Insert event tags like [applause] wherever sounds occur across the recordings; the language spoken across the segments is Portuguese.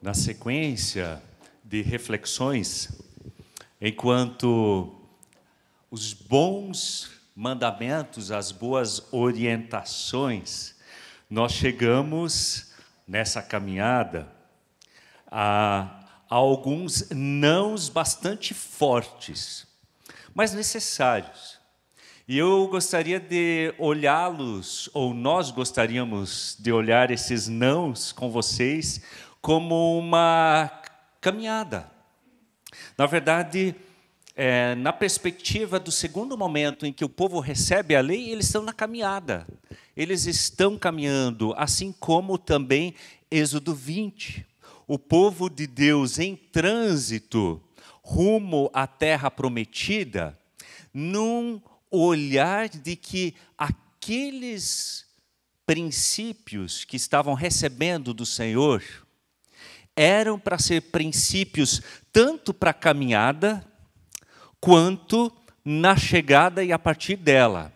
na sequência de reflexões, enquanto os bons mandamentos, as boas orientações, nós chegamos nessa caminhada a, a alguns nãos bastante fortes, mas necessários. E eu gostaria de olhá-los, ou nós gostaríamos de olhar esses nãos com vocês, como uma caminhada. Na verdade, é, na perspectiva do segundo momento em que o povo recebe a lei, eles estão na caminhada. Eles estão caminhando, assim como também Êxodo 20. O povo de Deus em trânsito rumo à terra prometida, num olhar de que aqueles princípios que estavam recebendo do Senhor eram para ser princípios tanto para a caminhada, quanto na chegada e a partir dela,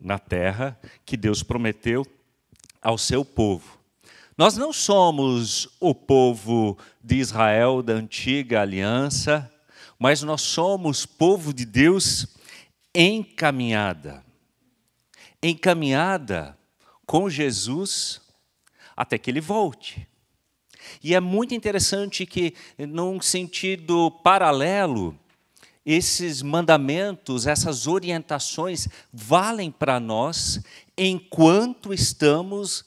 na terra que Deus prometeu ao seu povo. Nós não somos o povo de Israel da antiga aliança, mas nós somos povo de Deus encaminhada. Encaminhada com Jesus até que ele volte. E é muito interessante que, num sentido paralelo, esses mandamentos, essas orientações valem para nós enquanto estamos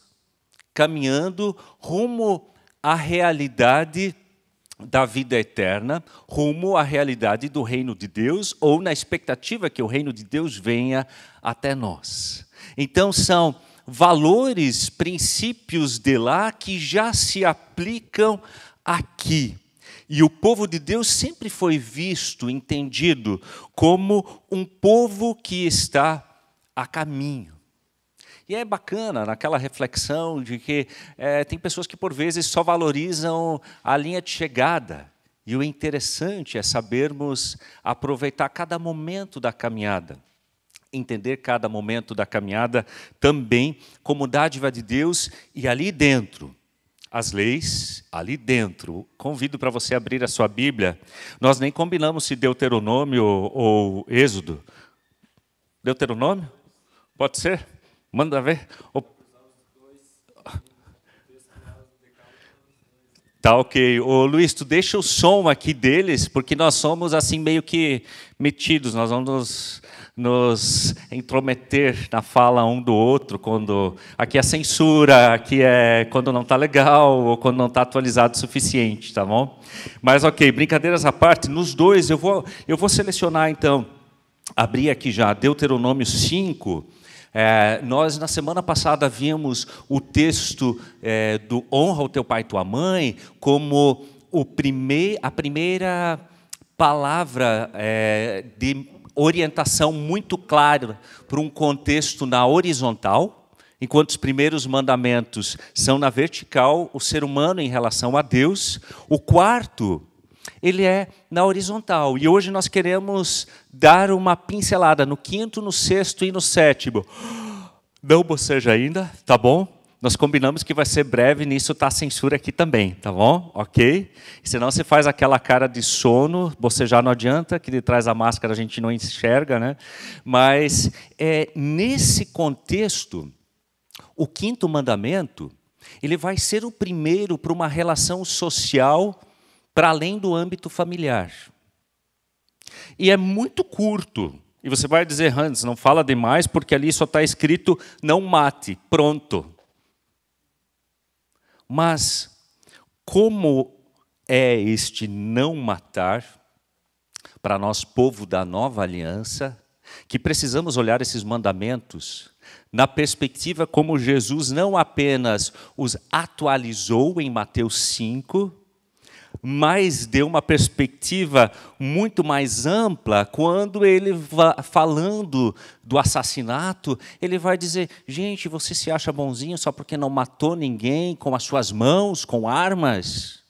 caminhando rumo à realidade da vida eterna, rumo à realidade do reino de Deus ou na expectativa que o reino de Deus venha até nós. Então são valores, princípios de lá que já se aplicam aqui. E o povo de Deus sempre foi visto, entendido, como um povo que está a caminho. E é bacana naquela reflexão de que é, tem pessoas que, por vezes, só valorizam a linha de chegada. E o interessante é sabermos aproveitar cada momento da caminhada entender cada momento da caminhada também como dádiva de Deus e ali dentro, as leis, ali dentro. Convido para você abrir a sua Bíblia. Nós nem combinamos se Deuteronômio ou, Êxodo. Deuteronômio? Pode ser? Manda ver. Tá ok. Ô, Luiz, tu deixa o som aqui deles, porque nós somos assim meio que metidos, nós vamos nos intrometer na fala um do outro, quando aqui é censura, aqui é quando não está legal ou quando não está atualizado o suficiente, tá bom? Mas ok, brincadeiras à parte, nos dois eu vou, eu vou selecionar então, abrir aqui já Deuteronômio 5, é, nós, na semana passada, vimos o texto é, do honra o teu pai e tua mãe como o primeir, a primeira palavra é, de orientação muito clara para um contexto na horizontal, enquanto os primeiros mandamentos são na vertical, o ser humano em relação a Deus. O quarto, ele é na horizontal. E hoje nós queremos dar uma pincelada no quinto, no sexto e no sétimo. Não boceja ainda, tá bom? Nós combinamos que vai ser breve, nisso a censura aqui também, tá bom? Ok? Senão você faz aquela cara de sono, já não adianta, que de trás da máscara a gente não enxerga, né? Mas é, nesse contexto, o quinto mandamento, ele vai ser o primeiro para uma relação social para além do âmbito familiar. E é muito curto. E você vai dizer, Hans, não fala demais, porque ali só está escrito não mate, pronto. Mas como é este não matar para nós, povo da nova aliança, que precisamos olhar esses mandamentos na perspectiva como Jesus não apenas os atualizou em Mateus 5, mas deu uma perspectiva muito mais ampla quando ele falando do assassinato, ele vai dizer: "Gente, você se acha bonzinho só porque não matou ninguém com as suas mãos, com armas?"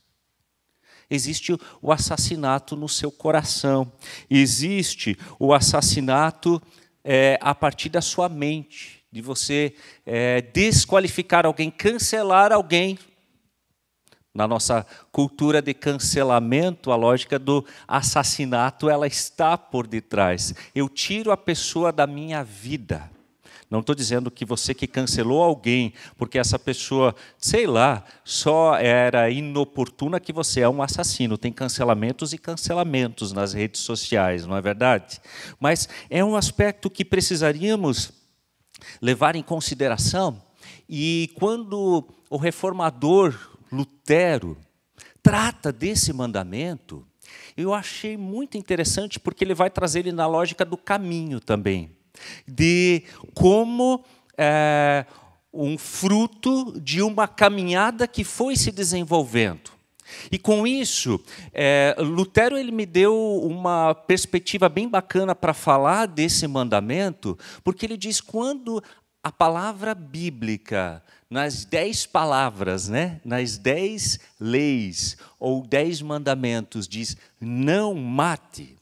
Existe o assassinato no seu coração. Existe o assassinato é, a partir da sua mente, de você é, desqualificar alguém, cancelar alguém Na nossa cultura de cancelamento, a lógica do assassinato, ela está por detrás. Eu tiro a pessoa da minha vida. Não estou dizendo que você que cancelou alguém porque essa pessoa, sei lá, só era inoportuna que você é um assassino. Tem cancelamentos e cancelamentos nas redes sociais, não é verdade? Mas é um aspecto que precisaríamos levar em consideração. E quando o reformador Lutero trata desse mandamento, eu achei muito interessante porque ele vai trazer ele na lógica do caminho também, de como é, um fruto de uma caminhada que foi se desenvolvendo. E com isso, é, Lutero ele me deu uma perspectiva bem bacana para falar desse mandamento, porque ele diz quando a palavra bíblica nas dez palavras, né, nas dez leis ou dez mandamentos, diz: não mate.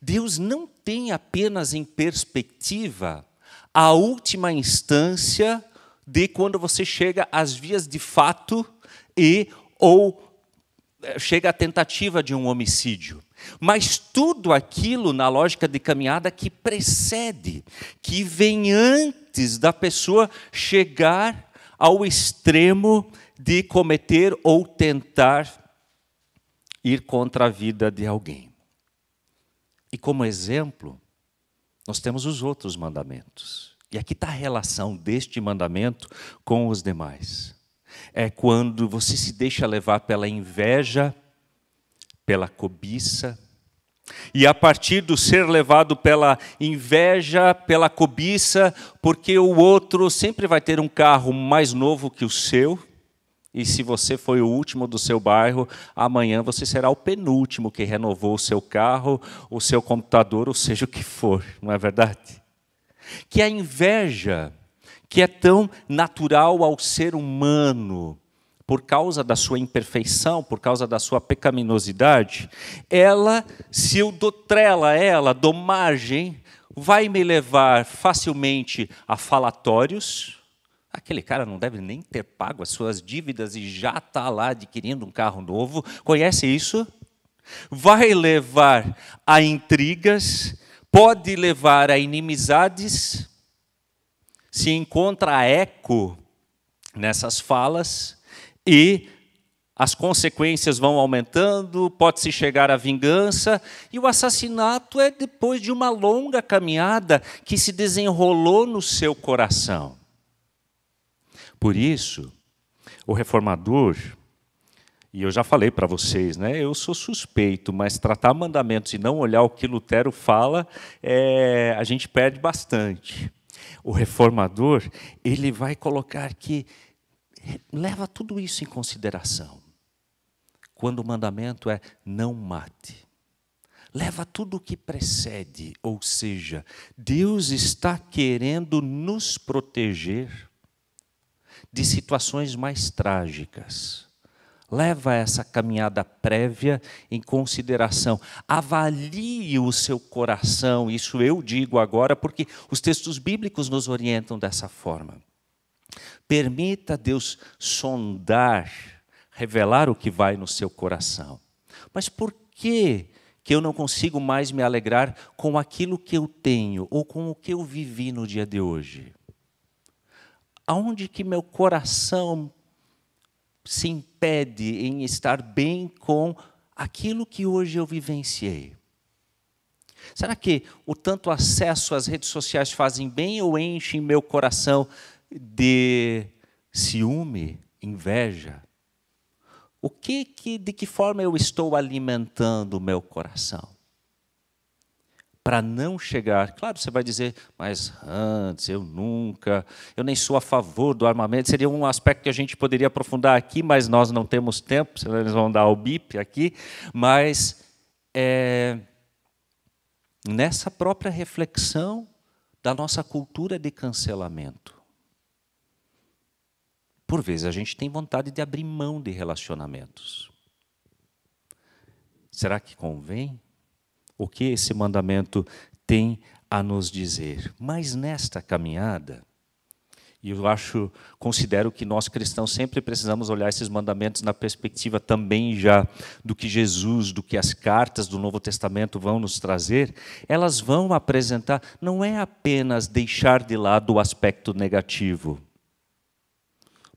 Deus não tem apenas em perspectiva a última instância de quando você chega às vias de fato e ou eh, chega à tentativa de um homicídio. Mas tudo aquilo na lógica de caminhada que precede, que vem antes da pessoa chegar ao extremo de cometer ou tentar ir contra a vida de alguém. E como exemplo, nós temos os outros mandamentos. E aqui está a relação deste mandamento com os demais. É quando você se deixa levar pela inveja, pela cobiça, e a partir do ser levado pela inveja, pela cobiça, porque o outro sempre vai ter um carro mais novo que o seu, e se você foi o último do seu bairro, amanhã você será o penúltimo que renovou o seu carro, o seu computador, ou seja o que for, não é verdade? Que a inveja, que é tão natural ao ser humano, por causa da sua imperfeição, por causa da sua pecaminosidade, ela, se eu dou trela ela, dou margem, vai me levar facilmente a falatórios. Aquele cara não deve nem ter pago as suas dívidas e já está lá adquirindo um carro novo. Conhece isso? Vai levar a intrigas, pode levar a inimizades. Se encontra eco nessas falas, e as consequências vão aumentando, pode-se chegar à vingança, e o assassinato é depois de uma longa caminhada que se desenrolou no seu coração. Por isso, o reformador, e eu já falei para vocês, né, eu sou suspeito, mas tratar mandamentos e não olhar o que Lutero fala, é, a gente perde bastante. O reformador, ele vai colocar que leva tudo isso em consideração. Quando o mandamento é não mate. Leva tudo o que precede, ou seja, Deus está querendo nos proteger de situações mais trágicas. Leva essa caminhada prévia em consideração. Avalie o seu coração, isso eu digo agora porque os textos bíblicos nos orientam dessa forma. Permita Deus sondar, revelar o que vai no seu coração. Mas por que que eu não consigo mais me alegrar com aquilo que eu tenho ou com o que eu vivi no dia de hoje? Aonde que meu coração se impede em estar bem com aquilo que hoje eu vivenciei? Será que o tanto acesso às redes sociais fazem bem ou enchem meu coração de ciúme, inveja? O que, que de que forma eu estou alimentando o meu coração? Para não chegar, claro, você vai dizer, mas antes eu nunca, eu nem sou a favor do armamento. Seria um aspecto que a gente poderia aprofundar aqui, mas nós não temos tempo, senão eles vão dar o bip aqui. Mas é, nessa própria reflexão da nossa cultura de cancelamento. Por vezes a gente tem vontade de abrir mão de relacionamentos. Será que convém? O que esse mandamento tem a nos dizer? Mas nesta caminhada, E eu acho, considero que nós cristãos sempre precisamos olhar esses mandamentos na perspectiva também já do que Jesus, do que as cartas do Novo Testamento vão nos trazer. Elas vão apresentar, não é apenas deixar de lado o aspecto negativo.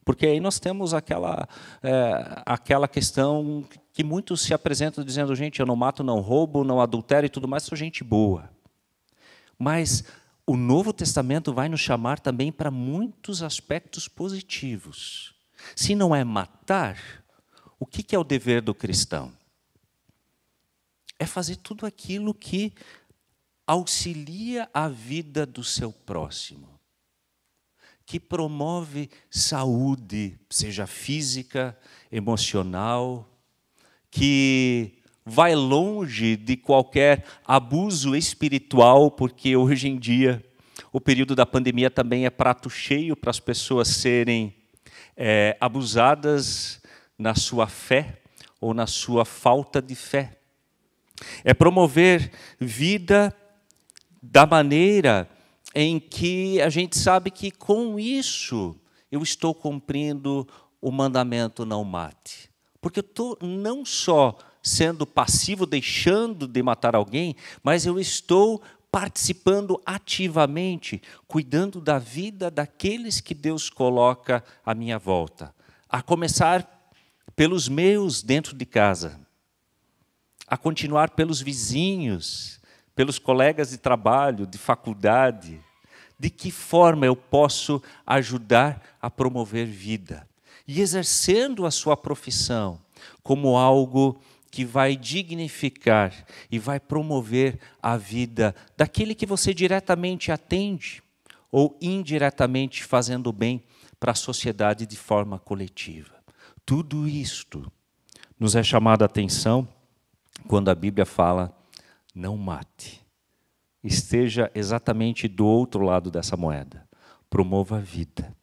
Porque aí nós temos aquela, é, aquela questão que muitos se apresentam dizendo, gente, eu não mato, não roubo, não adultero e tudo mais, sou gente boa. Mas o Novo Testamento vai nos chamar também para muitos aspectos positivos. Se não é matar, o que é o dever do cristão? É fazer tudo aquilo que auxilia a vida do seu próximo, que promove saúde, seja física, emocional, que vai longe de qualquer abuso espiritual, porque hoje em dia o período da pandemia também é prato cheio para as pessoas serem é, abusadas na sua fé ou na sua falta de fé. É promover vida da maneira em que a gente sabe que com isso eu estou cumprindo o mandamento não mate. Porque eu estou não só sendo passivo, deixando de matar alguém, mas eu estou participando ativamente, cuidando da vida daqueles que Deus coloca à minha volta. A começar pelos meus dentro de casa, a continuar pelos vizinhos, pelos colegas de trabalho, de faculdade. De que forma eu posso ajudar a promover vida? E exercendo a sua profissão como algo que vai dignificar e vai promover a vida daquele que você diretamente atende ou indiretamente fazendo bem para a sociedade de forma coletiva. Tudo isto nos é chamado a atenção quando a Bíblia fala: não mate. Esteja exatamente do outro lado dessa moeda. Promova a vida.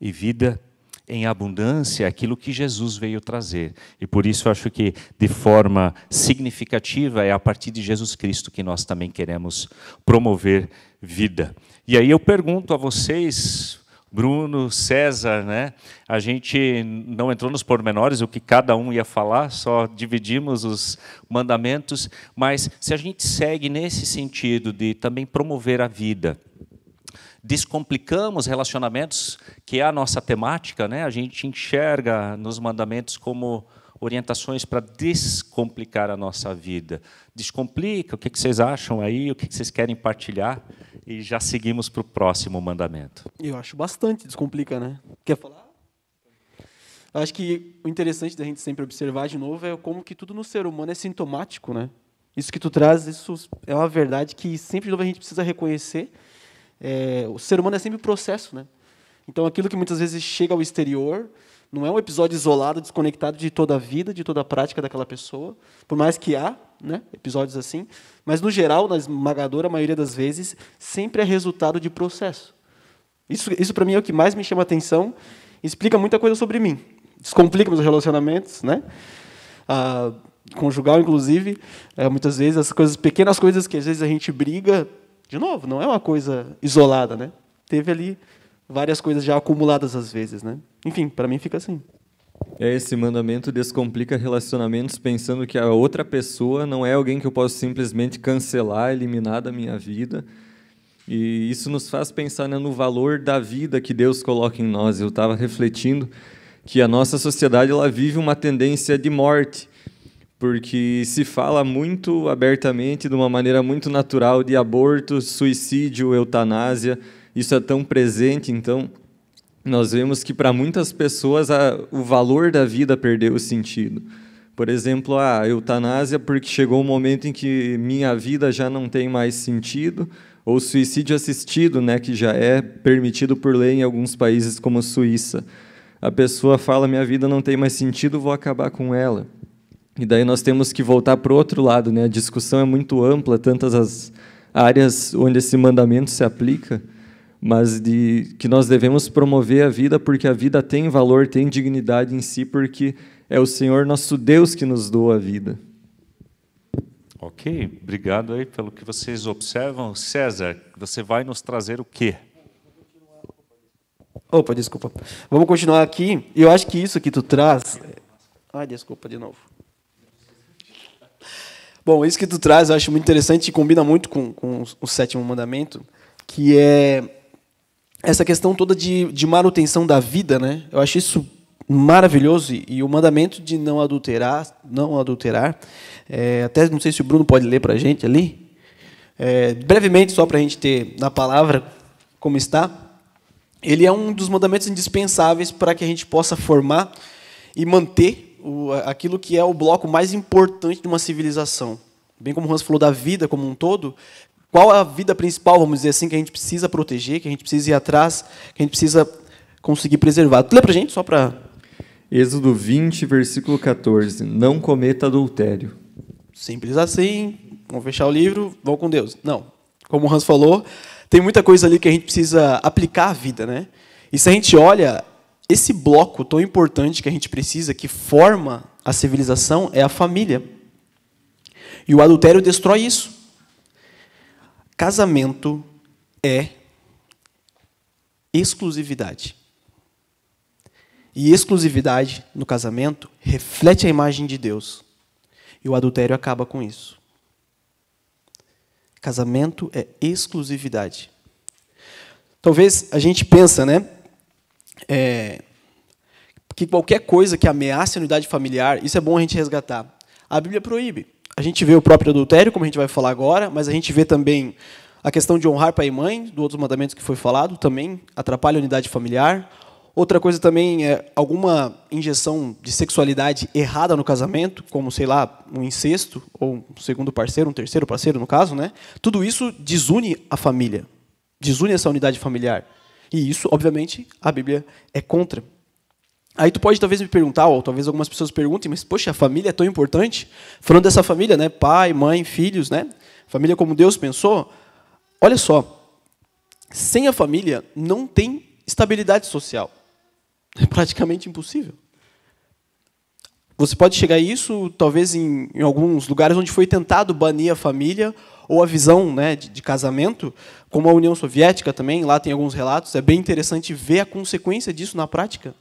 E vida em abundância aquilo que Jesus veio trazer. E por isso acho que, de forma significativa, é a partir de Jesus Cristo que nós também queremos promover vida. E aí eu pergunto a vocês, Bruno, César, né? A gente não entrou nos pormenores o que cada um ia falar, só dividimos os mandamentos, mas se a gente segue nesse sentido de também promover a vida, descomplicamos relacionamentos, que é a nossa temática, né? A gente enxerga nos mandamentos como orientações para descomplicar a nossa vida. Descomplica, o que vocês acham aí, o que vocês querem partilhar e já seguimos para o próximo mandamento. Eu acho bastante descomplica, né? Quer falar? Acho que o interessante da gente sempre observar de novo é como que tudo no ser humano é sintomático, né? Isso que tu traz, isso é uma verdade que sempre de novo a gente precisa reconhecer é, o ser humano é sempre processo, né? Então, aquilo que muitas vezes chega ao exterior não é um episódio isolado, desconectado de toda a vida, de toda a prática daquela pessoa, por mais que há né, episódios assim, mas, no geral, na esmagadora maioria das vezes, sempre é resultado de processo. Isso, isso para mim, é o que mais me chama atenção, explica muita coisa sobre mim. Descomplica meus relacionamentos, né? Ah, conjugal, inclusive, é, muitas vezes, as coisas, pequenas coisas que às vezes a gente briga, de novo, não é uma coisa isolada, né? Teve ali várias coisas já acumuladas às vezes, né? Enfim, para mim fica assim. É esse mandamento descomplica relacionamentos pensando que a outra pessoa não é alguém que eu posso simplesmente cancelar, eliminar da minha vida. E isso nos faz pensar né, no valor da vida que Deus coloca em nós. Eu estava refletindo que a nossa sociedade ela vive uma tendência de morte porque se fala muito abertamente, de uma maneira muito natural, de aborto, suicídio, eutanásia. Isso é tão presente, então nós vemos que para muitas pessoas a, o valor da vida perdeu o sentido. Por exemplo, a eutanásia porque chegou um momento em que minha vida já não tem mais sentido, ou suicídio assistido, né, que já é permitido por lei em alguns países como a Suíça. A pessoa fala: minha vida não tem mais sentido, vou acabar com ela. E daí nós temos que voltar para o outro lado, né? A discussão é muito ampla, tantas as áreas onde esse mandamento se aplica, mas de que nós devemos promover a vida porque a vida tem valor, tem dignidade em si, porque é o Senhor nosso Deus que nos doa a vida. Ok, obrigado aí pelo que vocês observam. César, você vai nos trazer o quê? Opa, desculpa. Vamos continuar aqui. Eu acho que isso que tu traz. Ai, desculpa de novo. Bom, isso que tu traz eu acho muito interessante e combina muito com, com o sétimo mandamento, que é essa questão toda de, de manutenção da vida, né? Eu acho isso maravilhoso e o mandamento de não adulterar, não adulterar. É, até não sei se o Bruno pode ler para a gente ali. É, brevemente, só para a gente ter na palavra como está ele é um dos mandamentos indispensáveis para que a gente possa formar e manter o, aquilo que é o bloco mais importante de uma civilização. Bem como o Hans falou da vida como um todo, qual é a vida principal, vamos dizer assim, que a gente precisa proteger, que a gente precisa ir atrás, que a gente precisa conseguir preservar. Tu lê para gente, só para... Êxodo 20, versículo 14. Não cometa adultério. Simples assim, vamos fechar o livro, vão com Deus. Não. Como o Hans falou, tem muita coisa ali que a gente precisa aplicar à vida, né? E se a gente olha, esse bloco tão importante que a gente precisa, que forma a civilização, é a família. E o adultério destrói isso. Casamento é exclusividade. E exclusividade no casamento reflete a imagem de Deus. E o adultério acaba com isso. Casamento é exclusividade. Talvez a gente pensa, né? É, que qualquer coisa que ameace a unidade familiar, isso é bom a gente resgatar. A Bíblia proíbe. A gente vê o próprio adultério, como a gente vai falar agora, mas a gente vê também a questão de honrar pai e mãe, do outros mandamentos que foi falado, também atrapalha a unidade familiar. Outra coisa também é alguma injeção de sexualidade errada no casamento, como, sei lá, um incesto, ou um segundo parceiro, um terceiro parceiro, no caso, né? Tudo isso desune a família, desune essa unidade familiar. E isso, obviamente, a Bíblia é contra. Aí tu pode talvez me perguntar, ou talvez algumas pessoas perguntem, mas poxa, a família é tão importante? Falando dessa família, né? Pai, mãe, filhos, né? Família como Deus pensou. Olha só, sem a família não tem estabilidade social. É praticamente impossível. Você pode chegar a isso, talvez, em, em, alguns lugares onde foi tentado banir a família ou a visão né, de, de, casamento, como a União Soviética também, lá tem alguns relatos. É bem interessante ver a consequência disso na prática.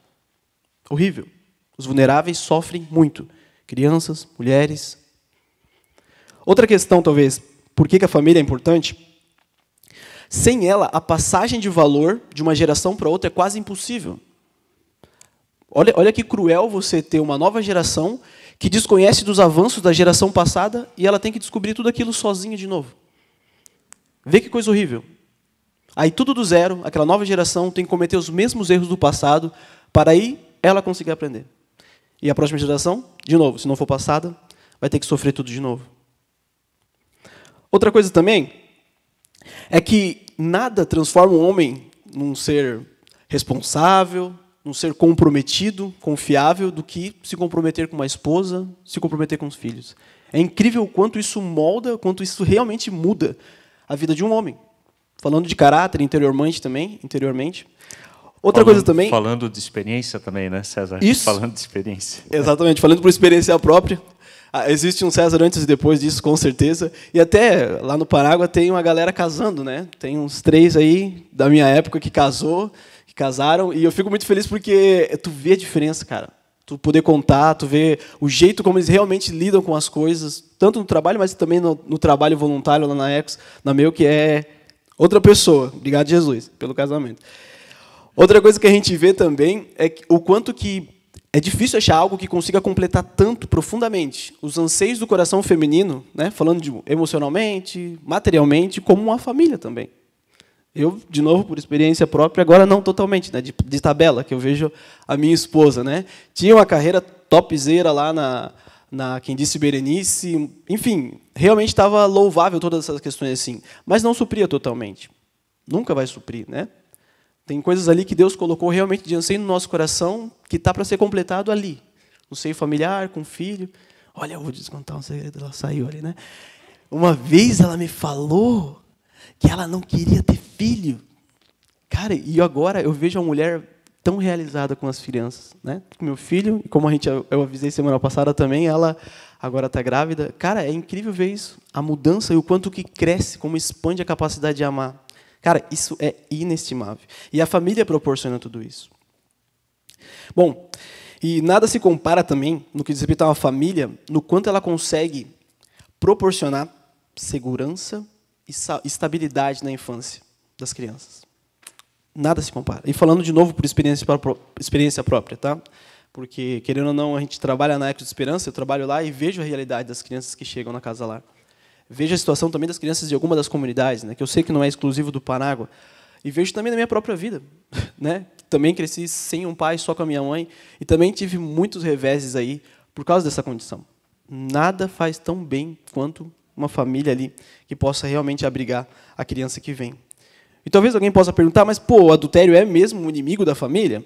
Horrível. Os vulneráveis sofrem muito. Crianças, mulheres. Outra questão, talvez, por que a família é importante? Sem ela, a passagem de valor de uma geração para outra é quase impossível. Olha, olha que cruel você ter uma nova geração que desconhece dos avanços da geração passada e ela tem que descobrir tudo aquilo sozinha de novo. Vê que coisa horrível. Aí tudo do zero, aquela nova geração tem que cometer os mesmos erros do passado para aí ela conseguir aprender. E a próxima geração, de novo, se não for passada, vai ter que sofrer tudo de novo. Outra coisa também é que nada transforma um homem num ser responsável, um ser comprometido, confiável, do que se comprometer com uma esposa, se comprometer com os filhos. É incrível o quanto isso molda, quanto isso realmente muda a vida de um homem. Falando de caráter interiormente também, interiormente. Outra falando, coisa também. Falando de experiência também, né, César? Isso. Falando de experiência. [laughs] Exatamente, falando por experiência própria. Ah, existe um César antes e depois disso, com certeza. E até lá no Parágua tem uma galera casando, né? Tem uns três aí da minha época que casou que casaram, e eu fico muito feliz porque tu vê a diferença, cara. Tu poder contar, tu vê o jeito como eles realmente lidam com as coisas, tanto no trabalho, mas também no, no trabalho voluntário lá na Ex, na meu, que é outra pessoa. Obrigado, Jesus, pelo casamento. Outra coisa que a gente vê também é o quanto que é difícil achar algo que consiga completar tanto profundamente os anseios do coração feminino, né, falando de emocionalmente, materialmente, como uma família também. Eu, de novo, por experiência própria, agora não totalmente, né, de, de, tabela, que eu vejo a minha esposa. Né, tinha uma carreira topzera lá na, na Quem Disse Berenice, enfim, realmente estava louvável todas essas questões assim, mas não supria totalmente. Nunca vai suprir, né? Tem coisas ali que Deus colocou realmente de anseio no nosso coração que está para ser completado ali, no seio familiar, com o filho. Olha, eu vou descontar um segredo, ela saiu ali, né? Uma vez ela me falou que ela não queria ter filho. Cara, e agora eu vejo a mulher tão realizada com as crianças, né? Com meu filho, e como a gente eu avisei semana passada também, ela agora está grávida. Cara, é incrível ver isso, a mudança e o quanto que cresce, como expande a capacidade de amar. Cara, isso é inestimável. E a família proporciona tudo isso. Bom, e nada se compara também, no que diz respeito a uma família, no quanto ela consegue proporcionar segurança e estabilidade na infância das crianças. Nada se compara. E falando de novo por experiência, experiência própria, tá? Porque, querendo ou não, a gente trabalha na Eco de Esperança, eu trabalho lá e vejo a realidade das crianças que chegam na casa lá. Vejo a situação também das crianças de alguma das comunidades, né, que eu sei que não é exclusivo do Panágua. E vejo também na minha própria vida. [laughs] Né? Também cresci sem um pai, só com a minha mãe. E também tive muitos reveses aí por causa dessa condição. Nada faz tão bem quanto uma família ali que possa realmente abrigar a criança que vem. E talvez alguém possa perguntar, mas pô, o adultério é mesmo um inimigo da família?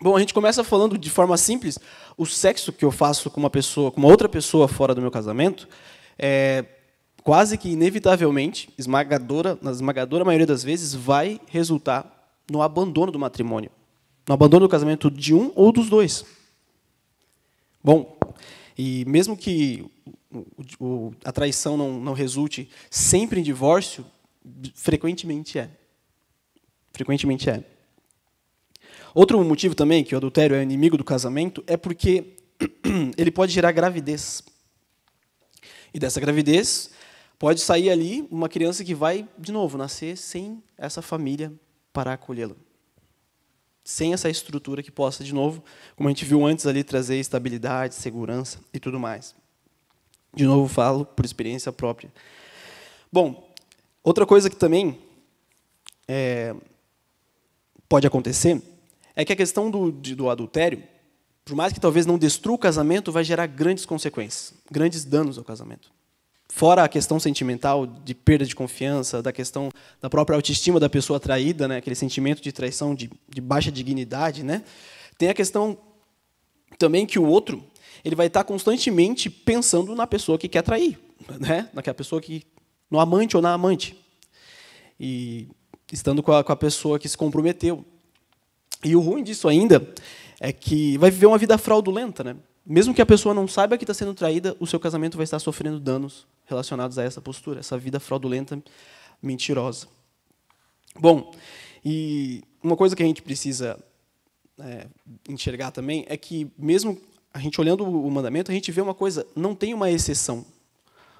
Bom, a gente começa falando de forma simples, o sexo que eu faço com uma pessoa, com uma outra pessoa fora do meu casamento, é, quase que inevitavelmente, esmagadora, na esmagadora maioria das vezes, vai resultar no abandono do matrimônio, no abandono do casamento de um ou dos dois. Bom, e mesmo que a traição não, não resulte sempre em divórcio, frequentemente é. Frequentemente é. Outro motivo também que o adultério é inimigo do casamento é porque [clears throat] ele pode gerar gravidez. E dessa gravidez pode sair ali uma criança que vai, de novo, nascer sem essa família para acolhê-la. Sem essa estrutura que possa, de novo, como a gente viu antes ali, trazer estabilidade, segurança e tudo mais. De novo, falo por experiência própria. Bom, outra coisa que também é, pode acontecer é que a questão do, do adultério, por mais que talvez não destrua o casamento, vai gerar grandes consequências, grandes danos ao casamento. Fora a questão sentimental de perda de confiança, da questão da própria autoestima da pessoa traída, né, aquele sentimento de traição, de, de baixa dignidade, né, tem a questão também que o outro ele vai estar constantemente pensando na pessoa que quer trair, né, naquela pessoa que no amante ou na amante, e estando com a, com a pessoa que se comprometeu. E o ruim disso ainda é que vai viver uma vida fraudulenta, né? Mesmo que a pessoa não saiba que está sendo traída, o seu casamento vai estar sofrendo danos relacionados a essa postura, essa vida fraudulenta, mentirosa. Bom, e uma coisa que a gente precisa é, enxergar também é que, mesmo a gente olhando o mandamento, a gente vê uma coisa, não tem uma exceção.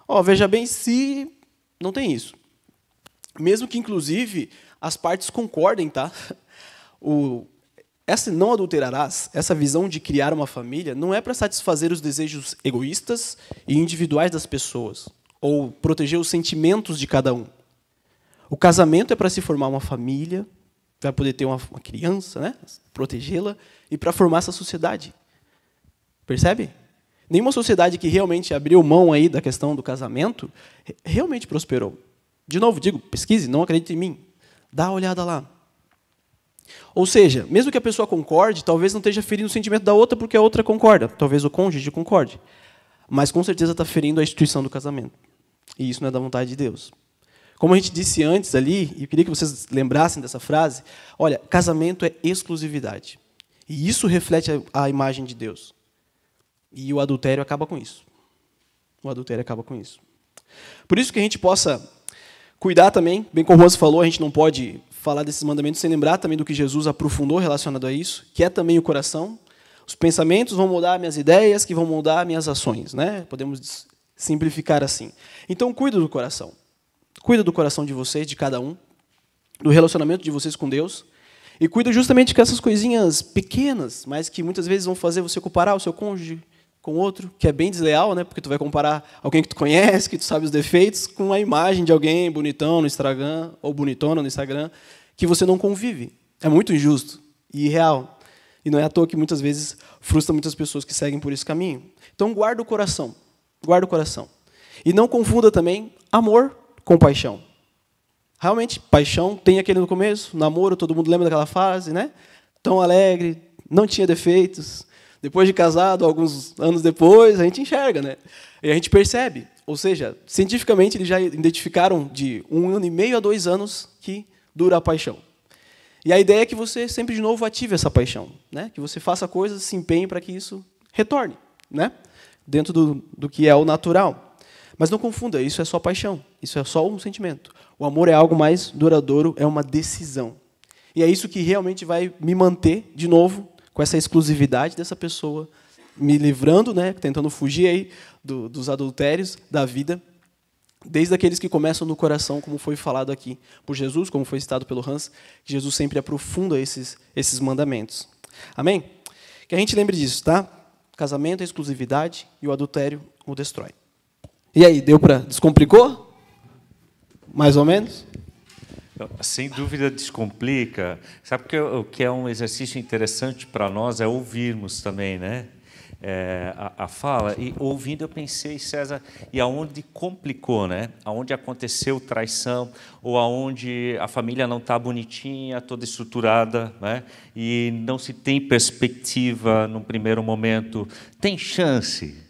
Oh, veja bem se não tem isso. Mesmo que, inclusive, as partes concordem, tá? [laughs] O, essa não adulterarás, essa visão de criar uma família, não é para satisfazer os desejos egoístas e individuais das pessoas, ou proteger os sentimentos de cada um. O casamento é para se formar uma família, para poder ter uma, uma criança, né? protegê-la, e para formar essa sociedade. Percebe? Nenhuma sociedade que realmente abriu mão aí da questão do casamento realmente prosperou. De novo, digo, pesquise, não acredite em mim. Dá uma olhada lá. Ou seja, mesmo que a pessoa concorde, talvez não esteja ferindo o sentimento da outra porque a outra concorda. Talvez o cônjuge concorde. Mas com certeza está ferindo a instituição do casamento. E isso não é da vontade de Deus. Como a gente disse antes ali, e eu queria que vocês lembrassem dessa frase, olha, casamento é exclusividade. E isso reflete a imagem de Deus. E o adultério acaba com isso. O adultério acaba com isso. Por isso que a gente possa cuidar também, bem como o Rosa falou, a gente não pode falar desses mandamentos sem lembrar também do que Jesus aprofundou relacionado a isso, que é também o coração. Os pensamentos vão mudar minhas ideias, que vão mudar minhas ações, né? Podemos simplificar assim. Então, cuida do coração. Cuida do coração de vocês, de cada um, do relacionamento de vocês com Deus, e cuida justamente com essas coisinhas pequenas, mas que muitas vezes vão fazer você comparar o seu cônjuge com outro, que é bem desleal, né? Porque tu vai comparar alguém que tu conhece, que tu sabe os defeitos, com a imagem de alguém bonitão no Instagram ou bonitona no Instagram, que você não convive. É muito injusto e irreal. E não é à toa que muitas vezes frustra muitas pessoas que seguem por esse caminho. Então guarda o coração. Guarda o coração. E não confunda também amor com paixão. Realmente, paixão tem aquele no começo, namoro, todo mundo lembra daquela fase, né? Tão alegre, não tinha defeitos, depois de casado, alguns anos depois, a gente enxerga, né? E a gente percebe. Ou seja, cientificamente eles já identificaram de um ano e meio a dois anos que dura a paixão. E a ideia é que você sempre de novo ative essa paixão, né? Que você faça coisas, se empenhe para que isso retorne, né? Dentro do, do que é o natural. Mas não confunda, isso é só paixão, isso é só um sentimento. O amor é algo mais duradouro, é uma decisão. E é isso que realmente vai me manter, de novo, com essa exclusividade dessa pessoa, me livrando, né, tentando fugir aí do, dos adultérios da vida, desde aqueles que começam no coração, como foi falado aqui por Jesus, como foi citado pelo Hans, Jesus sempre aprofunda esses, esses mandamentos. Amém? Que a gente lembre disso, tá? Casamento é exclusividade e o adultério o destrói. E aí, deu para descomplicou? Mais ou menos? Sem dúvida descomplica. Sabe que o que é um exercício interessante para nós é ouvirmos também, né? É, a, a, fala e ouvindo eu pensei César e aonde complicou, né? Aonde aconteceu traição ou aonde a família não está bonitinha, toda estruturada, né? E não se tem perspectiva no primeiro momento. Tem chance,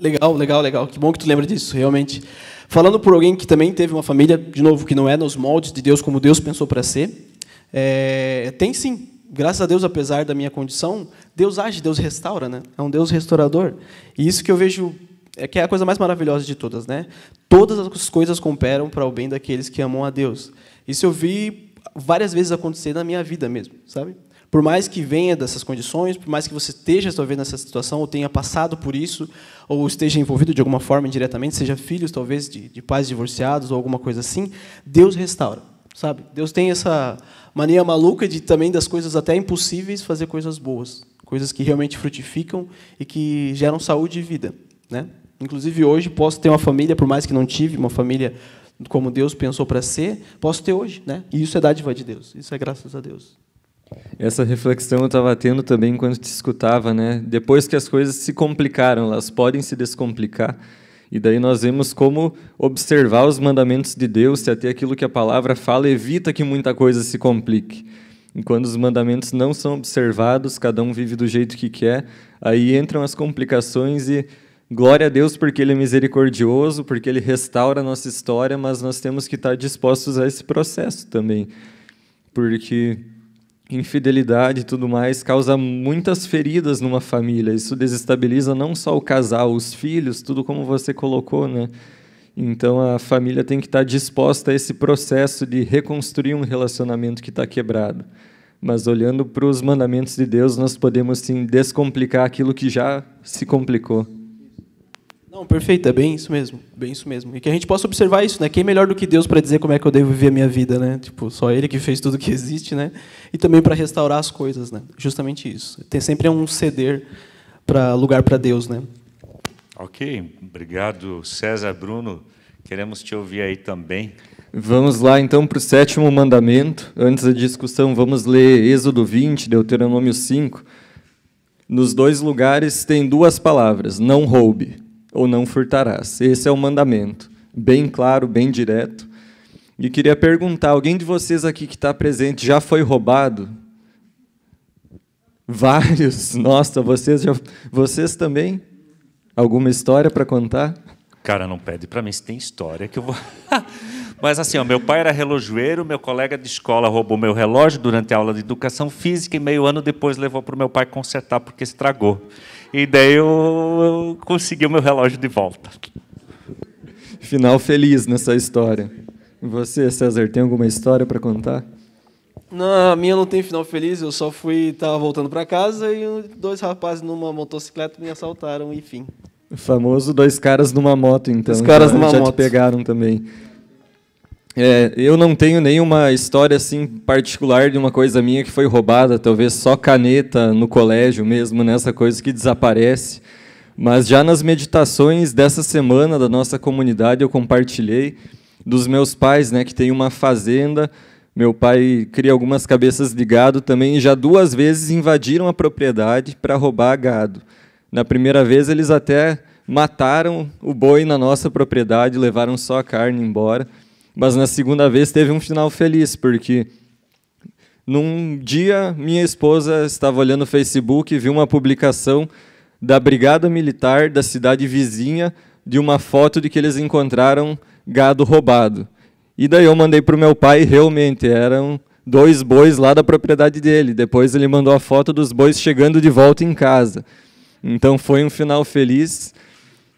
Legal, legal, legal. Que bom que tu lembra disso, realmente. Falando por alguém que também teve uma família, de novo, que não é nos moldes de Deus como Deus pensou para ser, é, tem sim. Graças a Deus, apesar da minha condição, Deus age, Deus restaura, né? É um Deus restaurador. E isso que eu vejo é que é a coisa mais maravilhosa de todas, né? Todas as coisas cooperam para o bem daqueles que amam a Deus. Isso eu vi várias vezes acontecer na minha vida mesmo, sabe? Por mais que venha dessas condições, por mais que você esteja talvez nessa situação, ou tenha passado por isso, ou esteja envolvido de alguma forma indiretamente, seja filhos talvez de, de pais divorciados ou alguma coisa assim, Deus restaura, sabe? Deus tem essa mania maluca de também das coisas até impossíveis fazer coisas boas, coisas que realmente frutificam e que geram saúde e vida, né? Inclusive hoje posso ter uma família, por mais que não tive uma família como Deus pensou para ser, posso ter hoje, né? E isso é dádiva de Deus. Isso é graças a Deus. Essa reflexão eu estava tendo também quando te escutava, né? Depois que as coisas se complicaram, elas podem se descomplicar. E daí nós vemos como observar os mandamentos de Deus, se até aquilo que a palavra fala evita que muita coisa se complique. E quando os mandamentos não são observados, cada um vive do jeito que quer, aí entram as complicações e glória a Deus porque ele é misericordioso, porque ele restaura a nossa história, mas nós temos que estar dispostos a esse processo também. Porque infidelidade e tudo mais causa muitas feridas numa família. Isso desestabiliza não só o casal, os filhos, tudo como você colocou, né? Então a família tem que estar disposta a esse processo de reconstruir um relacionamento que está quebrado. Mas olhando para os mandamentos de Deus, nós podemos sim descomplicar aquilo que já se complicou. Não, perfeito, é bem isso mesmo, bem isso mesmo. E que a gente possa observar isso, né? Quem melhor do que Deus para dizer como é que eu devo viver a minha vida, né? Tipo, só Ele que fez tudo que existe, né? E também para restaurar as coisas, né? Justamente isso. Tem sempre um ceder para lugar para Deus, né? Ok, obrigado, César, Bruno. Queremos te ouvir aí também. Vamos lá então para o sétimo mandamento. Antes da discussão, vamos ler Êxodo 20, Deuteronômio 5. Nos dois lugares tem duas palavras: não roube ou não furtarás. Esse é o mandamento, bem claro, bem direto. E queria perguntar: alguém de vocês aqui que está presente já foi roubado? [laughs] Vários. Nossa, vocês, já, vocês também? Alguma história para contar? Cara, não pede para mim se tem história que eu vou. [laughs] Mas assim, ó, meu pai era relojoeiro, meu colega de escola roubou meu relógio durante a aula de educação física e meio ano depois levou para o meu pai consertar porque estragou. E daí eu, eu consegui o meu relógio de volta. Final feliz nessa história. E você, César, tem alguma história para contar? Não, a minha não tem final feliz. Eu só fui, tava voltando para casa e dois rapazes numa motocicleta me assaltaram, enfim. O famoso dois caras numa moto, então. Dois caras já, numa já moto. te pegaram também. É, eu não tenho nenhuma história assim particular de uma coisa minha que foi roubada, talvez só caneta no colégio mesmo, nessa coisa que desaparece. Mas já nas meditações dessa semana da nossa comunidade eu compartilhei dos meus pais, né, que tem uma fazenda. Meu pai cria algumas cabeças de gado também e já duas vezes invadiram a propriedade para roubar gado. Na primeira vez eles até mataram o boi na nossa propriedade, levaram só a carne embora. Mas na segunda vez teve um final feliz, porque num dia minha esposa estava olhando o Facebook e viu uma publicação da Brigada Militar da cidade vizinha de uma foto de que eles encontraram gado roubado. E daí eu mandei para o meu pai, realmente eram dois bois lá da propriedade dele. Depois ele mandou a foto dos bois chegando de volta em casa. Então foi um final feliz.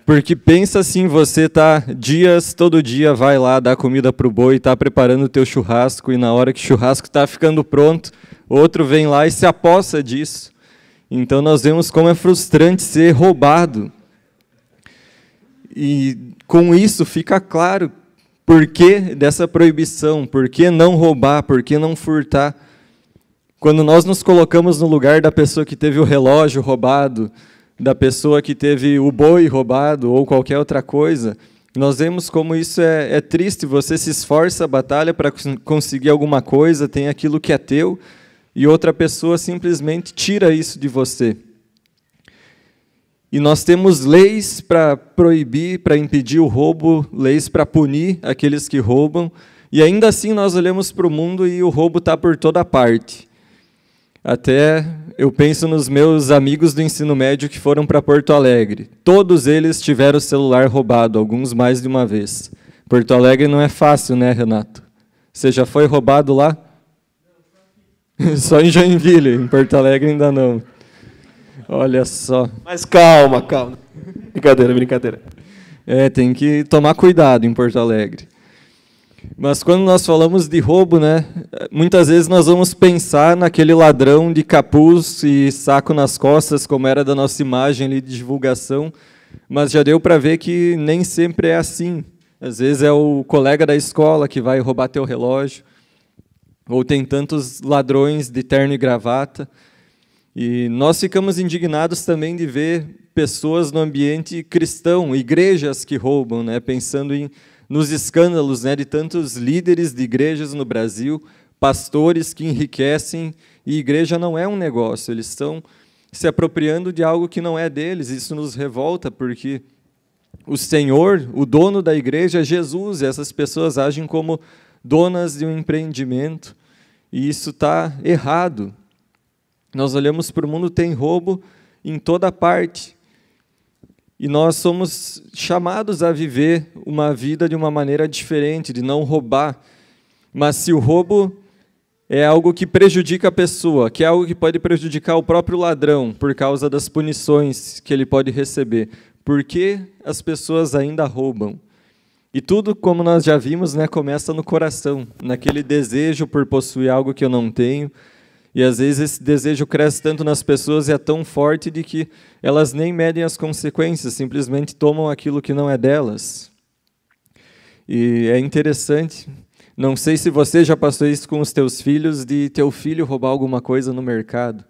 Porque pensa assim, você tá dias, todo dia vai lá dar comida para o boi, está preparando o teu churrasco, e na hora que o churrasco está ficando pronto, outro vem lá e se apossa disso. Então nós vemos como é frustrante ser roubado. E com isso fica claro por que dessa proibição, por que não roubar, por que não furtar. Quando nós nos colocamos no lugar da pessoa que teve o relógio roubado, da pessoa que teve o boi roubado ou qualquer outra coisa, nós vemos como isso é, é triste. Você se esforça, batalha para conseguir alguma coisa, tem aquilo que é teu, e outra pessoa simplesmente tira isso de você. E nós temos leis para proibir, para impedir o roubo, leis para punir aqueles que roubam, e ainda assim nós olhamos para o mundo e o roubo está por toda parte. Até eu penso nos meus amigos do ensino médio que foram para Porto Alegre. Todos eles tiveram o celular roubado, alguns mais de uma vez. Porto Alegre não é fácil, né, Renato? Você já foi roubado lá? [laughs] Só em Joinville, em Porto Alegre ainda não. Olha só. Mas calma, calma. Brincadeira, brincadeira. É, tem que tomar cuidado em Porto Alegre. Mas quando nós falamos de roubo, né, muitas vezes nós vamos pensar naquele ladrão de capuz e saco nas costas, como era da nossa imagem ali de divulgação, mas já deu para ver que nem sempre é assim. Às vezes é o colega da escola que vai roubar teu relógio, ou tem tantos ladrões de terno e gravata. E nós ficamos indignados também de ver pessoas no ambiente cristão, igrejas que roubam, né, pensando em nos escândalos né, de tantos líderes de igrejas no Brasil, pastores que enriquecem, e igreja não é um negócio, eles estão se apropriando de algo que não é deles. Isso nos revolta, porque o Senhor, o dono da igreja, é Jesus, e essas pessoas agem como donas de um empreendimento, e isso está errado. Nós olhamos para o mundo, tem roubo em toda parte. E nós somos chamados a viver uma vida de uma maneira diferente, de não roubar. Mas se o roubo é algo que prejudica a pessoa, que é algo que pode prejudicar o próprio ladrão por causa das punições que ele pode receber, por que as pessoas ainda roubam? E tudo, como nós já vimos, né, começa no coração, naquele desejo por possuir algo que eu não tenho, e às vezes esse desejo cresce tanto nas pessoas e é tão forte de que elas nem medem as consequências, simplesmente tomam aquilo que não é delas. E é interessante, não sei se você já passou isso com os teus filhos, de teu filho roubar alguma coisa no mercado.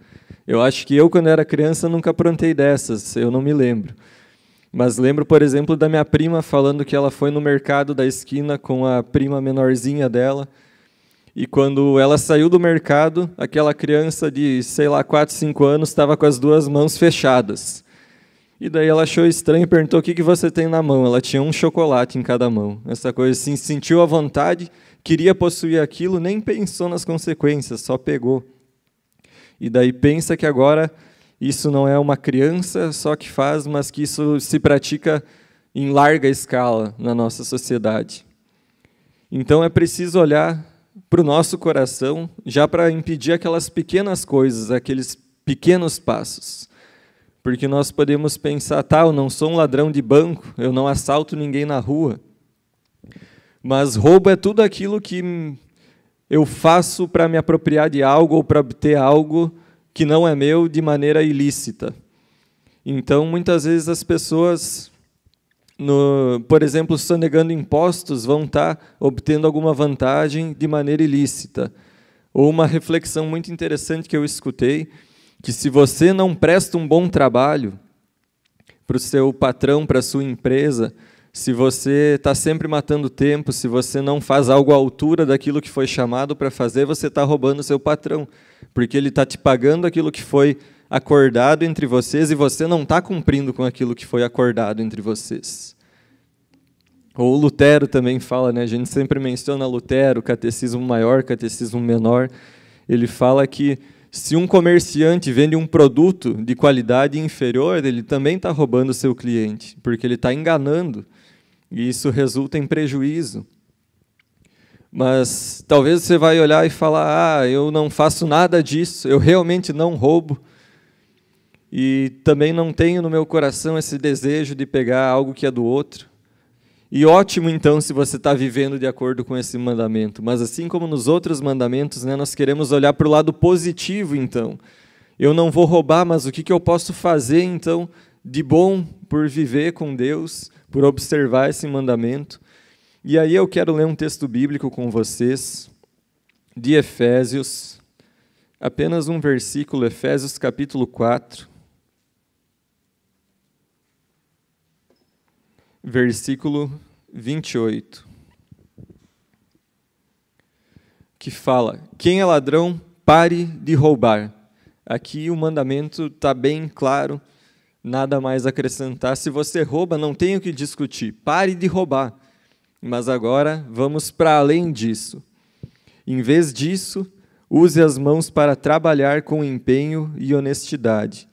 Eu acho que eu, quando era criança, nunca aprontei dessas, eu não me lembro. Mas lembro, por exemplo, da minha prima falando que ela foi no mercado da esquina com a prima menorzinha dela, e quando ela saiu do mercado, aquela criança de, sei lá, 4, 5 anos estava com as duas mãos fechadas. E daí ela achou estranho e perguntou: O que, que você tem na mão? Ela tinha um chocolate em cada mão. Essa coisa assim, sentiu a vontade, queria possuir aquilo, nem pensou nas consequências, só pegou. E daí pensa que agora isso não é uma criança só que faz, mas que isso se pratica em larga escala na nossa sociedade. Então é preciso olhar para o nosso coração, já para impedir aquelas pequenas coisas, aqueles pequenos passos. Porque nós podemos pensar, tá, eu não sou um ladrão de banco, eu não assalto ninguém na rua. Mas roubo é tudo aquilo que eu faço para me apropriar de algo ou para obter algo que não é meu de maneira ilícita. Então, muitas vezes as pessoas no, por exemplo, sonegando impostos, vão estar obtendo alguma vantagem de maneira ilícita. Ou uma reflexão muito interessante que eu escutei, que se você não presta um bom trabalho para o seu patrão, para a sua empresa, se você está sempre matando tempo, se você não faz algo à altura daquilo que foi chamado para fazer, você está roubando seu patrão, porque ele está te pagando aquilo que foi acordado entre vocês e você não está cumprindo com aquilo que foi acordado entre vocês. Ou Lutero também fala, né? a gente sempre menciona Lutero, catecismo maior, catecismo menor. Ele fala que se um comerciante vende um produto de qualidade inferior, ele também está roubando seu cliente, porque ele está enganando, e isso resulta em prejuízo. Mas talvez você vai olhar e falar: ah, eu não faço nada disso, eu realmente não roubo. E também não tenho no meu coração esse desejo de pegar algo que é do outro. E ótimo, então, se você está vivendo de acordo com esse mandamento. Mas assim como nos outros mandamentos, né, nós queremos olhar para o lado positivo, então. Eu não vou roubar, mas o que, que eu posso fazer, então, de bom por viver com Deus, por observar esse mandamento? E aí eu quero ler um texto bíblico com vocês, de Efésios, apenas um versículo, Efésios capítulo 4. Versículo 28, que fala: Quem é ladrão, pare de roubar. Aqui o mandamento está bem claro, nada mais acrescentar. Se você rouba, não tem o que discutir, pare de roubar. Mas agora vamos para além disso. Em vez disso, use as mãos para trabalhar com empenho e honestidade,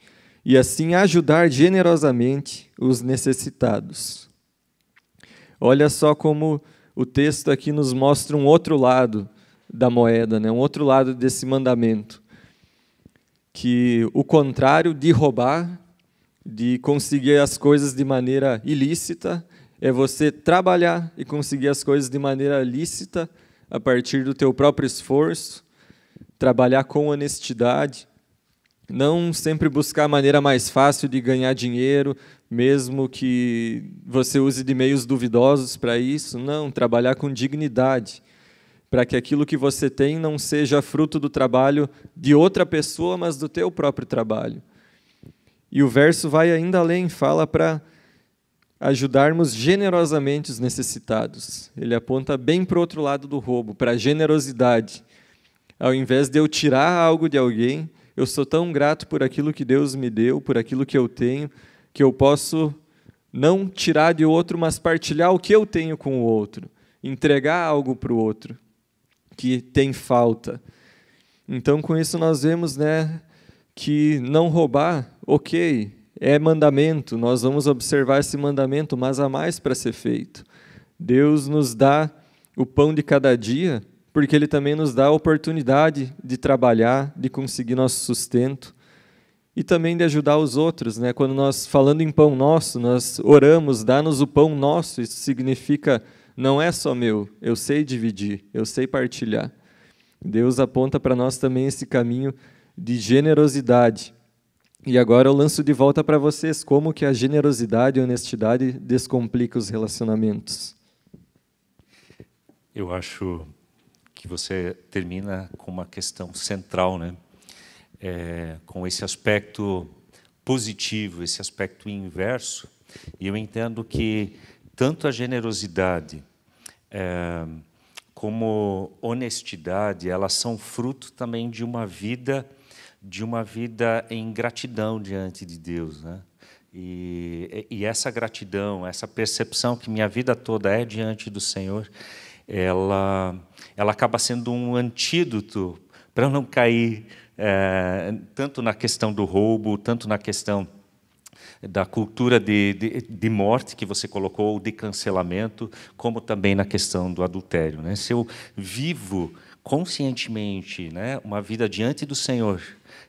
e assim ajudar generosamente os necessitados. Olha só como o texto aqui nos mostra um outro lado da moeda, né? um outro lado desse mandamento. Que o contrário de roubar, de conseguir as coisas de maneira ilícita, é você trabalhar e conseguir as coisas de maneira lícita a partir do teu próprio esforço, trabalhar com honestidade, não sempre buscar a maneira mais fácil de ganhar dinheiro, mesmo que você use de meios duvidosos para isso. Não, trabalhar com dignidade, para que aquilo que você tem não seja fruto do trabalho de outra pessoa, mas do teu próprio trabalho. E o verso vai ainda além, fala para ajudarmos generosamente os necessitados. Ele aponta bem para o outro lado do roubo, para a generosidade. Ao invés de eu tirar algo de alguém, eu sou tão grato por aquilo que Deus me deu, por aquilo que eu tenho, que eu posso não tirar de outro, mas partilhar o que eu tenho com o outro, entregar algo para o outro que tem falta. Então, com isso nós vemos, né, que não roubar, OK, é mandamento, nós vamos observar esse mandamento, mas há mais para ser feito. Deus nos dá o pão de cada dia porque Ele também nos dá a oportunidade de trabalhar, de conseguir nosso sustento e também de ajudar os outros. Né? Quando nós, falando em pão nosso, nós oramos, dá-nos o pão nosso, isso significa não é só meu, eu sei dividir, eu sei partilhar. Deus aponta para nós também esse caminho de generosidade. E agora eu lanço de volta para vocês como que a generosidade e a honestidade descomplica os relacionamentos. Eu acho que você termina com uma questão central, né? É, com esse aspecto positivo, esse aspecto inverso. E eu entendo que tanto a generosidade é, como honestidade, elas são fruto também de uma vida de uma vida em gratidão diante de Deus, né? E, e essa gratidão, essa percepção que minha vida toda é diante do Senhor, ela, ela acaba sendo um antídoto para não cair é, tanto na questão do roubo, tanto na questão da cultura de, de, de, morte que você colocou, de cancelamento, como também na questão do adultério. Né? Se eu vivo conscientemente né, uma vida diante do Senhor,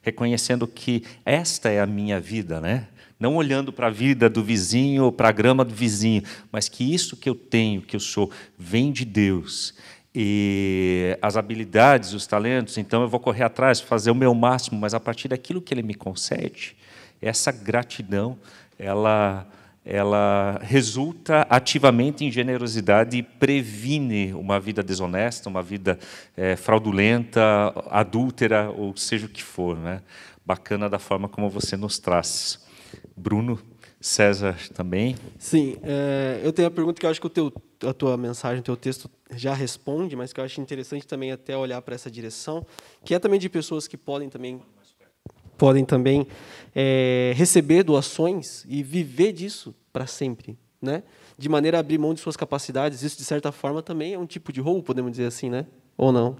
reconhecendo que esta é a minha vida, né? Não olhando para a vida do vizinho ou para a grama do vizinho, mas que isso que eu tenho, que eu sou, vem de Deus. E as habilidades, os talentos, então eu vou correr atrás, fazer o meu máximo, mas a partir daquilo que Ele me concede, essa gratidão, ela, ela resulta ativamente em generosidade e previne uma vida desonesta, uma vida é, fraudulenta, adúltera, ou seja o que for. Né? Bacana da forma como você nos traz. Bruno, César também. Sim, é, eu tenho a pergunta que eu acho que o teu, a tua mensagem, o teu texto já responde, mas que eu acho interessante também até olhar para essa direção, que é também de pessoas que podem também podem também é, receber doações e viver disso para sempre, né? De maneira a abrir mão de suas capacidades. Isso de certa forma também é um tipo de roubo, podemos dizer assim, né? Ou não?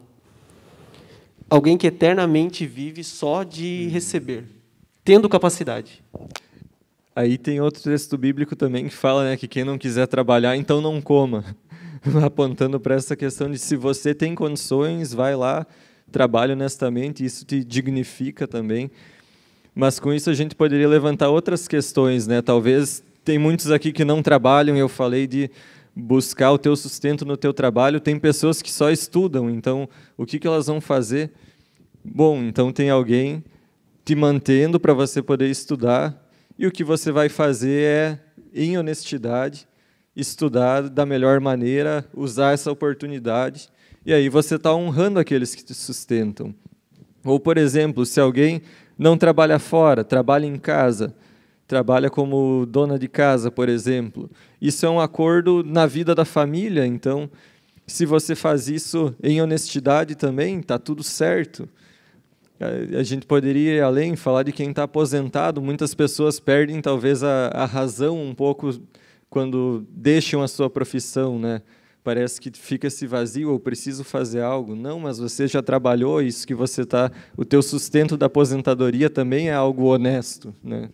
Alguém que eternamente vive só de receber, tendo capacidade. Aí tem outro texto bíblico também que fala né, que quem não quiser trabalhar, então não coma. [laughs] Apontando para essa questão de se você tem condições, vai lá, trabalhe honestamente, isso te dignifica também. Mas com isso a gente poderia levantar outras questões, né? Talvez tem muitos aqui que não trabalham, eu falei de buscar o teu sustento no teu trabalho, tem pessoas que só estudam, então o que, que elas vão fazer? Bom, então tem alguém te mantendo para você poder estudar, e o que você vai fazer é, em honestidade, estudar da melhor maneira, usar essa oportunidade, e aí você está honrando aqueles que te sustentam. Ou, por exemplo, se alguém não trabalha fora, trabalha em casa, trabalha como dona de casa, por exemplo. Isso é um acordo na vida da família, então, se você faz isso em honestidade também, está tudo certo. A gente poderia ir além, falar de quem está aposentado. Muitas pessoas perdem, talvez, a, a razão um pouco quando deixam a sua profissão, né? parece que fica esse vazio, ou preciso fazer algo. Não, mas você já trabalhou, isso que você está, o teu sustento da aposentadoria também é algo honesto, né?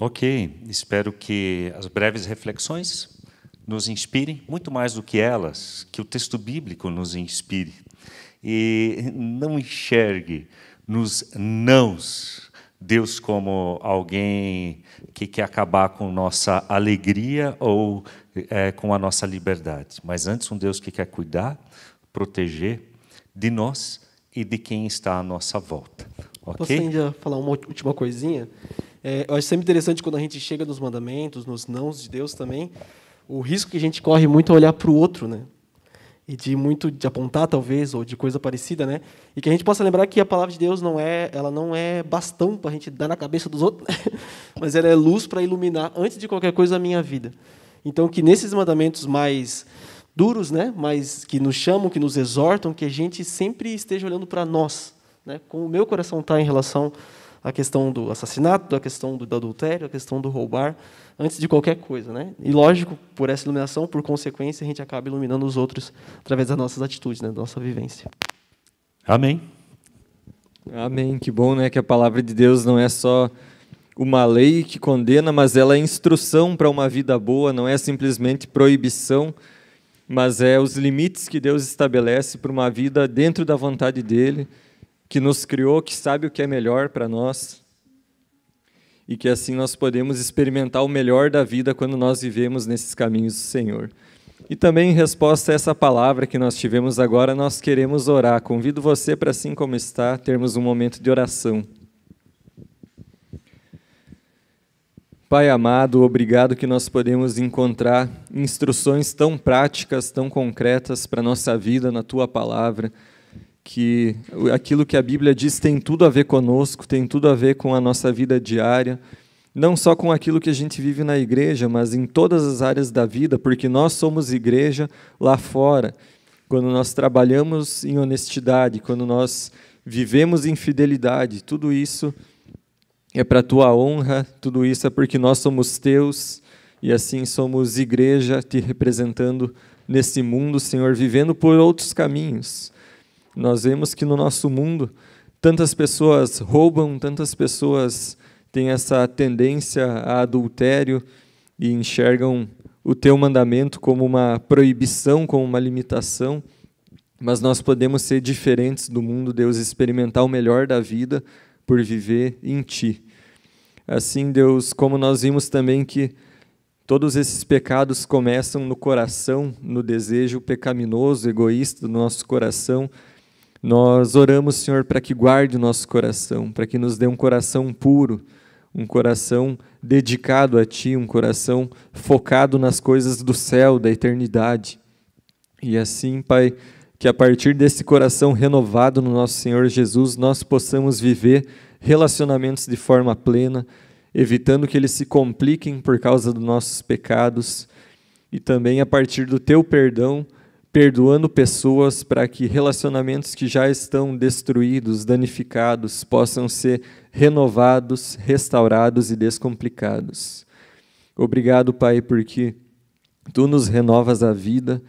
Ok, espero que as breves reflexões nos inspirem, muito mais do que elas, que o texto bíblico nos inspire. E não enxergue nos nãos Deus como alguém que quer acabar com nossa alegria ou é, com a nossa liberdade, mas antes um Deus que quer cuidar, proteger de nós e de quem está à nossa volta. Okay? Posso ainda falar uma última coisinha? É, eu acho sempre interessante quando a gente chega nos mandamentos, nos nãos de Deus também, o risco que a gente corre muito é olhar para o outro, né? E de muito de apontar talvez ou de coisa parecida, né? E que a gente possa lembrar que a palavra de Deus não é, ela não é bastão para a gente dar na cabeça dos outros, [laughs] mas ela é luz para iluminar antes de qualquer coisa a minha vida. Então, que nesses mandamentos mais duros, né, mais que nos chamam, que nos exortam, que a gente sempre esteja olhando para nós, né, como o meu coração está em relação à questão do assassinato, à questão do adultério, à questão do roubar, antes de qualquer coisa, né? E lógico, por essa iluminação, por consequência, a gente acaba iluminando os outros através das nossas atitudes, né, da nossa vivência. Amém. Amém. Que bom, né, que a palavra de Deus não é só uma lei que condena, mas ela é instrução para uma vida boa, não é simplesmente proibição, mas é os limites que Deus estabelece para uma vida dentro da vontade dele, que nos criou, que sabe o que é melhor para nós. E que assim nós podemos experimentar o melhor da vida quando nós vivemos nesses caminhos do Senhor. E também em resposta a essa palavra que nós tivemos agora, nós queremos orar. Convido você para assim como está, termos um momento de oração. Pai amado, obrigado que nós podemos encontrar instruções tão práticas, tão concretas para a nossa vida na tua palavra, que aquilo que a Bíblia diz tem tudo a ver conosco, tem tudo a ver com a nossa vida diária, não só com aquilo que a gente vive na igreja, mas em todas as áreas da vida, porque nós somos igreja lá fora. Quando nós trabalhamos em honestidade, quando nós vivemos em fidelidade, tudo isso é para a tua honra, tudo isso é porque nós somos teus e assim somos igreja te representando nesse mundo, Senhor, vivendo por outros caminhos. Nós vemos que no nosso mundo tantas pessoas roubam, tantas pessoas têm essa tendência a adultério e enxergam o teu mandamento como uma proibição, como uma limitação, mas nós podemos ser diferentes do mundo, Deus, experimentar o melhor da vida por viver em Ti. Assim, Deus, como nós vimos também que todos esses pecados começam no coração, no desejo pecaminoso, egoísta do nosso coração, nós oramos, Senhor, para que guarde o nosso coração, para que nos dê um coração puro, um coração dedicado a Ti, um coração focado nas coisas do céu, da eternidade. E assim, Pai, que a partir desse coração renovado no nosso Senhor Jesus, nós possamos viver relacionamentos de forma plena, evitando que eles se compliquem por causa dos nossos pecados e também a partir do teu perdão, perdoando pessoas para que relacionamentos que já estão destruídos, danificados, possam ser renovados, restaurados e descomplicados. Obrigado, Pai, porque tu nos renovas a vida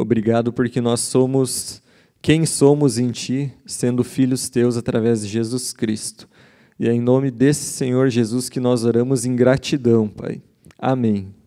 Obrigado porque nós somos quem somos em Ti, sendo filhos Teus através de Jesus Cristo. E é em nome desse Senhor Jesus que nós oramos em gratidão, Pai. Amém.